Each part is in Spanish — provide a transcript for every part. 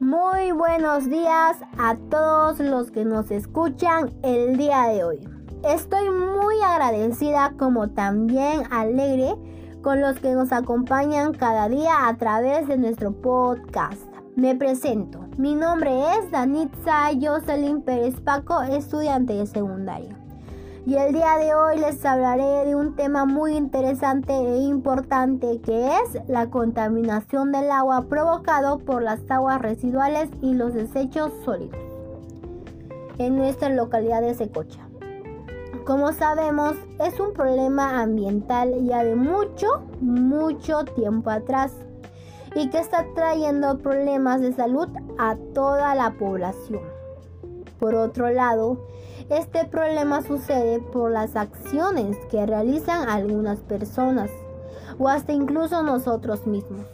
Muy buenos días a todos los que nos escuchan el día de hoy. Estoy muy agradecida como también alegre con los que nos acompañan cada día a través de nuestro podcast. Me presento. Mi nombre es Danitza Jocelyn Pérez Paco, estudiante de secundaria. Y el día de hoy les hablaré de un tema muy interesante e importante que es la contaminación del agua provocado por las aguas residuales y los desechos sólidos en nuestra localidad de Secocha. Como sabemos, es un problema ambiental ya de mucho, mucho tiempo atrás y que está trayendo problemas de salud a toda la población. Por otro lado, este problema sucede por las acciones que realizan algunas personas o hasta incluso nosotros mismos.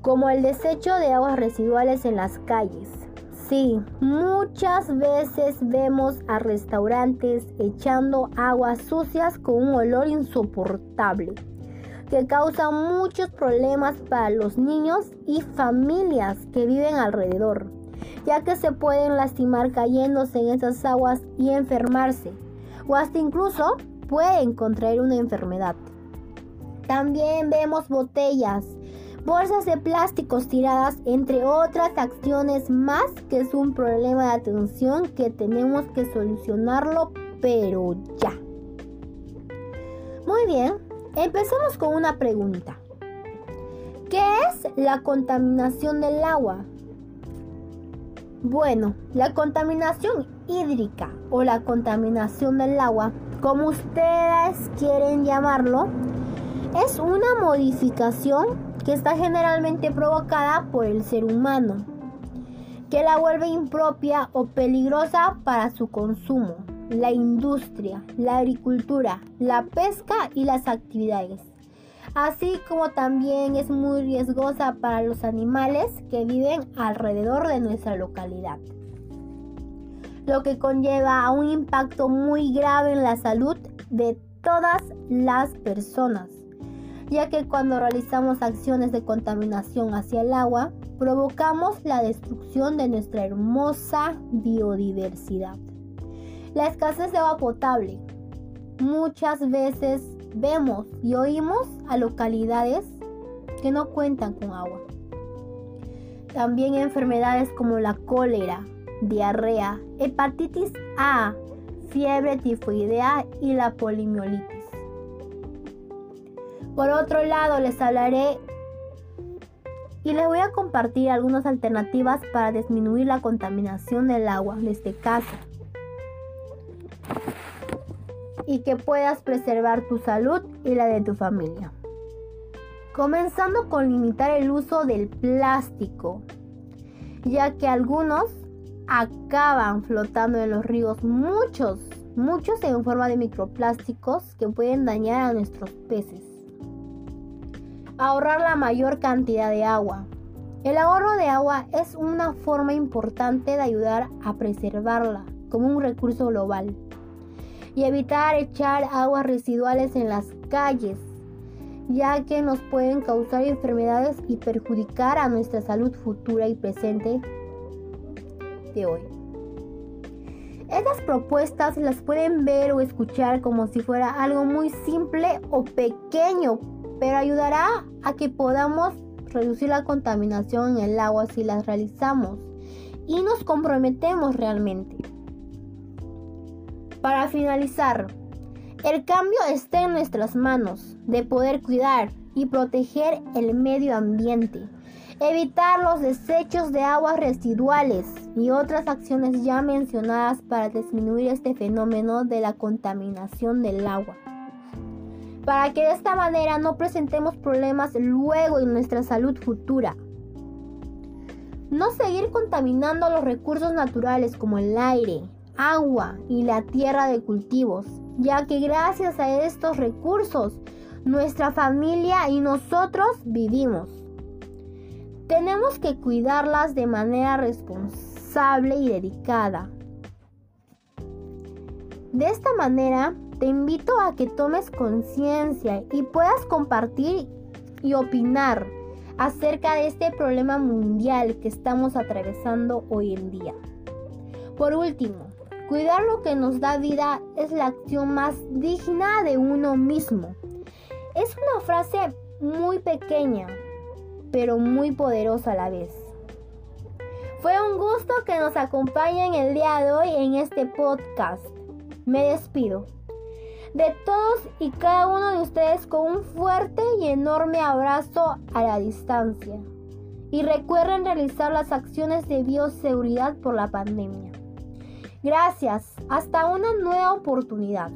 Como el desecho de aguas residuales en las calles. Sí, muchas veces vemos a restaurantes echando aguas sucias con un olor insoportable que causa muchos problemas para los niños y familias que viven alrededor ya que se pueden lastimar cayéndose en esas aguas y enfermarse, o hasta incluso pueden contraer una enfermedad. También vemos botellas, bolsas de plásticos tiradas, entre otras acciones más, que es un problema de atención que tenemos que solucionarlo, pero ya. Muy bien, empecemos con una pregunta. ¿Qué es la contaminación del agua? Bueno, la contaminación hídrica o la contaminación del agua, como ustedes quieren llamarlo, es una modificación que está generalmente provocada por el ser humano, que la vuelve impropia o peligrosa para su consumo, la industria, la agricultura, la pesca y las actividades así como también es muy riesgosa para los animales que viven alrededor de nuestra localidad, lo que conlleva a un impacto muy grave en la salud de todas las personas, ya que cuando realizamos acciones de contaminación hacia el agua, provocamos la destrucción de nuestra hermosa biodiversidad. La escasez de agua potable. Muchas veces vemos y oímos a localidades que no cuentan con agua. También enfermedades como la cólera, diarrea, hepatitis A, fiebre tifoidea y la polimiolitis. Por otro lado, les hablaré y les voy a compartir algunas alternativas para disminuir la contaminación del agua desde casa y que puedas preservar tu salud y la de tu familia. Comenzando con limitar el uso del plástico, ya que algunos acaban flotando en los ríos, muchos, muchos en forma de microplásticos que pueden dañar a nuestros peces. Ahorrar la mayor cantidad de agua. El ahorro de agua es una forma importante de ayudar a preservarla como un recurso global y evitar echar aguas residuales en las calles, ya que nos pueden causar enfermedades y perjudicar a nuestra salud futura y presente de hoy. Estas propuestas las pueden ver o escuchar como si fuera algo muy simple o pequeño, pero ayudará a que podamos reducir la contaminación en el agua si las realizamos y nos comprometemos realmente. Para finalizar, el cambio está en nuestras manos de poder cuidar y proteger el medio ambiente, evitar los desechos de aguas residuales y otras acciones ya mencionadas para disminuir este fenómeno de la contaminación del agua. Para que de esta manera no presentemos problemas luego en nuestra salud futura. No seguir contaminando los recursos naturales como el aire, agua y la tierra de cultivos, ya que gracias a estos recursos nuestra familia y nosotros vivimos. Tenemos que cuidarlas de manera responsable y dedicada. De esta manera, te invito a que tomes conciencia y puedas compartir y opinar acerca de este problema mundial que estamos atravesando hoy en día. Por último, cuidar lo que nos da vida es la acción más digna de uno mismo. Es una frase muy pequeña, pero muy poderosa a la vez. Fue un gusto que nos acompañen el día de hoy en este podcast. Me despido de todos y cada uno de ustedes con un fuerte y enorme abrazo a la distancia. Y recuerden realizar las acciones de bioseguridad por la pandemia. Gracias, hasta una nueva oportunidad.